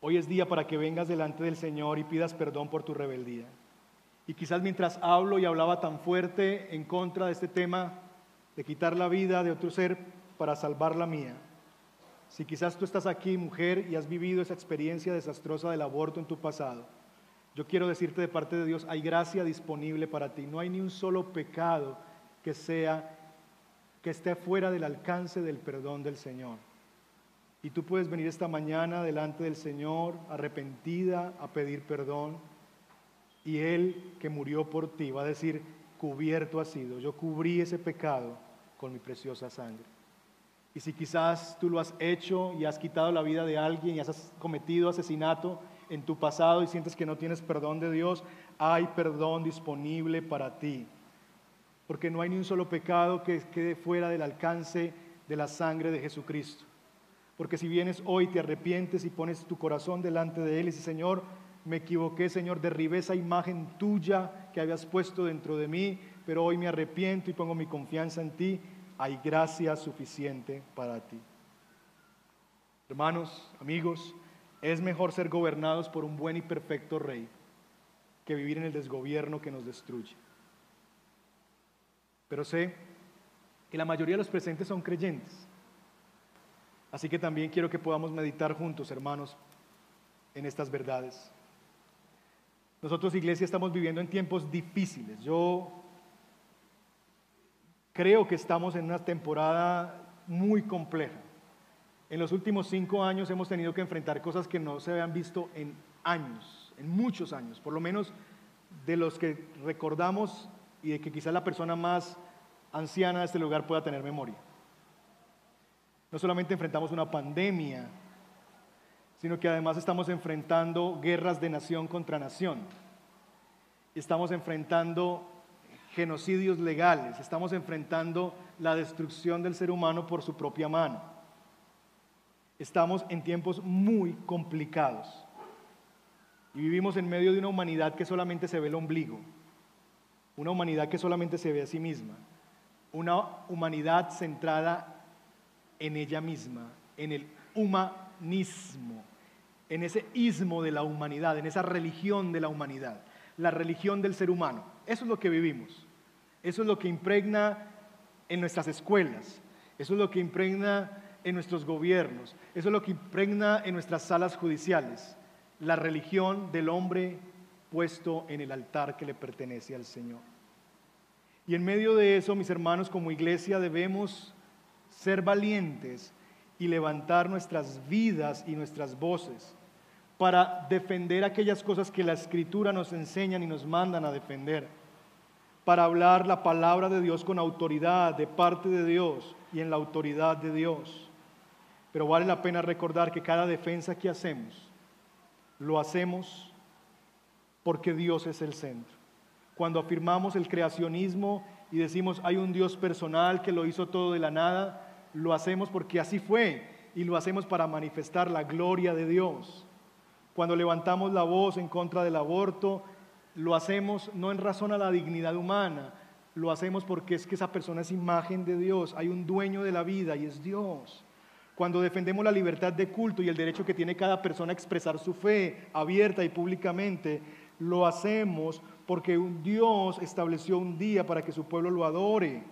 hoy es día para que vengas delante del Señor y pidas perdón por tu rebeldía. Y quizás mientras hablo y hablaba tan fuerte en contra de este tema de quitar la vida de otro ser para salvar la mía, si quizás tú estás aquí, mujer, y has vivido esa experiencia desastrosa del aborto en tu pasado, yo quiero decirte de parte de Dios, hay gracia disponible para ti. No hay ni un solo pecado que sea que esté fuera del alcance del perdón del Señor. Y tú puedes venir esta mañana delante del Señor arrepentida a pedir perdón. Y Él que murió por ti va a decir, cubierto ha sido. Yo cubrí ese pecado con mi preciosa sangre. Y si quizás tú lo has hecho y has quitado la vida de alguien y has cometido asesinato en tu pasado y sientes que no tienes perdón de Dios, hay perdón disponible para ti. Porque no hay ni un solo pecado que quede fuera del alcance de la sangre de Jesucristo. Porque si vienes hoy, te arrepientes y pones tu corazón delante de Él y dices, Señor, me equivoqué, Señor, derribé esa imagen tuya que habías puesto dentro de mí, pero hoy me arrepiento y pongo mi confianza en ti, hay gracia suficiente para ti. Hermanos, amigos, es mejor ser gobernados por un buen y perfecto rey que vivir en el desgobierno que nos destruye. pero sé que la mayoría de los presentes son creyentes. Así que también quiero que podamos meditar juntos, hermanos, en estas verdades. Nosotros, iglesia, estamos viviendo en tiempos difíciles. Yo creo que estamos en una temporada muy compleja. En los últimos cinco años hemos tenido que enfrentar cosas que no se habían visto en años, en muchos años, por lo menos de los que recordamos y de que quizás la persona más anciana de este lugar pueda tener memoria. No solamente enfrentamos una pandemia, sino que además estamos enfrentando guerras de nación contra nación. Estamos enfrentando genocidios legales, estamos enfrentando la destrucción del ser humano por su propia mano. Estamos en tiempos muy complicados y vivimos en medio de una humanidad que solamente se ve el ombligo, una humanidad que solamente se ve a sí misma, una humanidad centrada en ella misma, en el humanismo, en ese ismo de la humanidad, en esa religión de la humanidad, la religión del ser humano. Eso es lo que vivimos. Eso es lo que impregna en nuestras escuelas. Eso es lo que impregna en nuestros gobiernos. Eso es lo que impregna en nuestras salas judiciales. La religión del hombre puesto en el altar que le pertenece al Señor. Y en medio de eso, mis hermanos, como iglesia debemos ser valientes y levantar nuestras vidas y nuestras voces para defender aquellas cosas que la escritura nos enseñan y nos mandan a defender, para hablar la palabra de Dios con autoridad de parte de Dios y en la autoridad de Dios. Pero vale la pena recordar que cada defensa que hacemos, lo hacemos porque Dios es el centro. Cuando afirmamos el creacionismo y decimos hay un Dios personal que lo hizo todo de la nada, lo hacemos porque así fue y lo hacemos para manifestar la gloria de Dios. Cuando levantamos la voz en contra del aborto, lo hacemos no en razón a la dignidad humana, lo hacemos porque es que esa persona es imagen de Dios, hay un dueño de la vida y es Dios. Cuando defendemos la libertad de culto y el derecho que tiene cada persona a expresar su fe abierta y públicamente, lo hacemos porque un Dios estableció un día para que su pueblo lo adore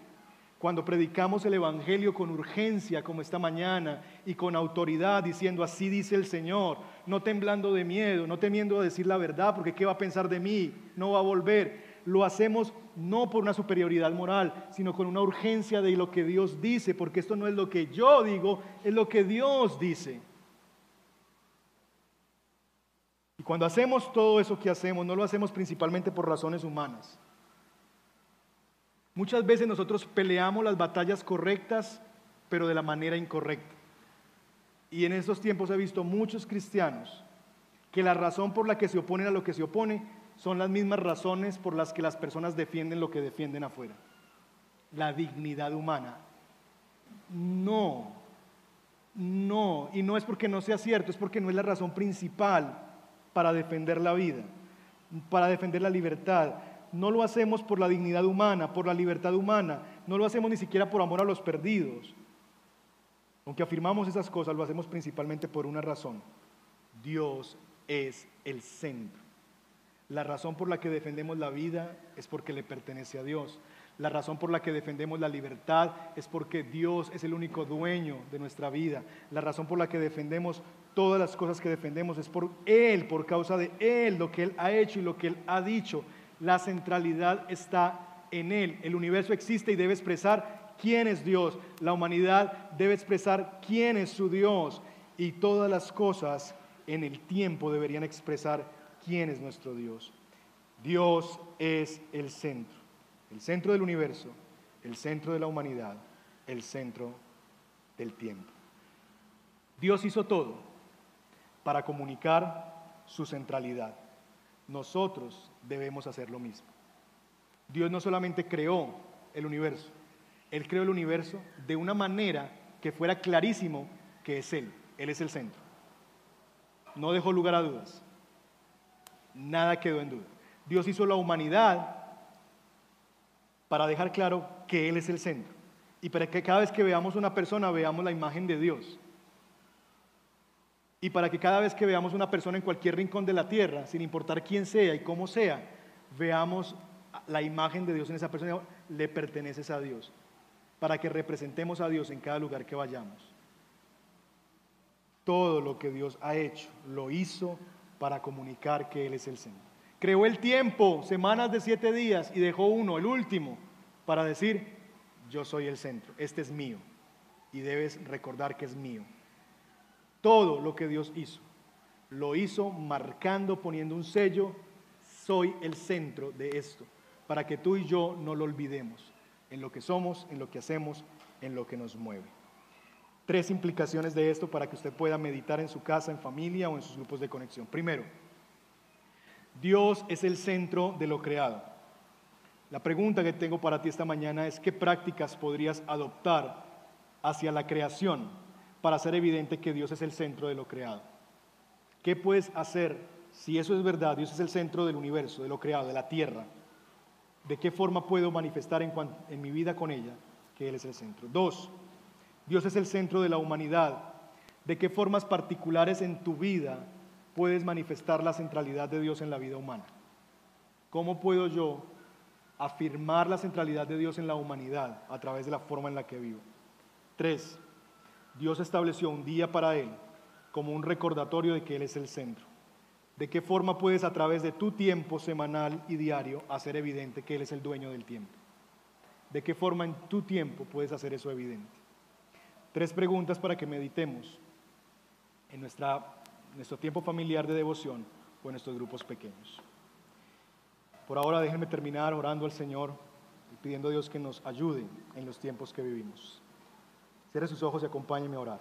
cuando predicamos el Evangelio con urgencia como esta mañana y con autoridad diciendo así dice el Señor, no temblando de miedo, no temiendo a decir la verdad porque qué va a pensar de mí, no va a volver. Lo hacemos no por una superioridad moral, sino con una urgencia de lo que Dios dice, porque esto no es lo que yo digo, es lo que Dios dice. Y cuando hacemos todo eso que hacemos, no lo hacemos principalmente por razones humanas Muchas veces nosotros peleamos las batallas correctas, pero de la manera incorrecta. Y en estos tiempos he visto muchos cristianos que la razón por la que se oponen a lo que se opone son las mismas razones por las que las personas defienden lo que defienden afuera. La dignidad humana. No, no, y no es porque no sea cierto, es porque no es la razón principal para defender la vida, para defender la libertad no lo hacemos por la dignidad humana, por la libertad humana, no lo hacemos ni siquiera por amor a los perdidos. Aunque afirmamos esas cosas, lo hacemos principalmente por una razón. Dios es el centro. La razón por la que defendemos la vida es porque le pertenece a Dios. La razón por la que defendemos la libertad es porque Dios es el único dueño de nuestra vida. La razón por la que defendemos todas las cosas que defendemos es por Él, por causa de Él, lo que Él ha hecho y lo que Él ha dicho. La centralidad está en Él. El universo existe y debe expresar quién es Dios. La humanidad debe expresar quién es su Dios. Y todas las cosas en el tiempo deberían expresar quién es nuestro Dios. Dios es el centro, el centro del universo, el centro de la humanidad, el centro del tiempo. Dios hizo todo para comunicar su centralidad. Nosotros debemos hacer lo mismo. Dios no solamente creó el universo, Él creó el universo de una manera que fuera clarísimo que es Él, Él es el centro. No dejó lugar a dudas, nada quedó en duda. Dios hizo la humanidad para dejar claro que Él es el centro y para que cada vez que veamos una persona veamos la imagen de Dios y para que cada vez que veamos una persona en cualquier rincón de la tierra, sin importar quién sea y cómo sea, veamos la imagen de Dios en esa persona. le perteneces a Dios, para que representemos a Dios en cada lugar que vayamos. Todo lo que Dios ha hecho, lo hizo para comunicar que Él es el Señor. Creó el tiempo, semanas de siete días, y dejó uno, el último, para decir, yo soy el centro, este es mío, y debes recordar que es mío. Todo lo que Dios hizo, lo hizo marcando, poniendo un sello, soy el centro de esto, para que tú y yo no lo olvidemos, en lo que somos, en lo que hacemos, en lo que nos mueve. Tres implicaciones de esto para que usted pueda meditar en su casa, en familia o en sus grupos de conexión. Primero, Dios es el centro de lo creado. La pregunta que tengo para ti esta mañana es qué prácticas podrías adoptar hacia la creación para hacer evidente que Dios es el centro de lo creado. ¿Qué puedes hacer si eso es verdad? Dios es el centro del universo, de lo creado, de la tierra. ¿De qué forma puedo manifestar en, mi vida con ella que Él es el centro? Dos, Dios es el centro de la humanidad. ¿De qué formas particulares en tu vida puedes manifestar la centralidad de Dios en la vida humana? ¿Cómo puedo yo afirmar la centralidad de Dios en la humanidad a través de la forma en la que vivo? Tres, Dios estableció un día para Él como un recordatorio de que Él es el centro. ¿De qué forma puedes a través de tu tiempo semanal y diario hacer evidente que Él es el dueño del tiempo? ¿De qué forma en tu tiempo puedes hacer eso evidente? Tres preguntas para que meditemos en nuestra nuestro tiempo familiar de devoción o en nuestros grupos pequeños. Por ahora déjenme terminar orando al Señor y pidiendo a Dios que nos ayude en los tiempos que vivimos. Cierre sus ojos y acompáñenme a orar.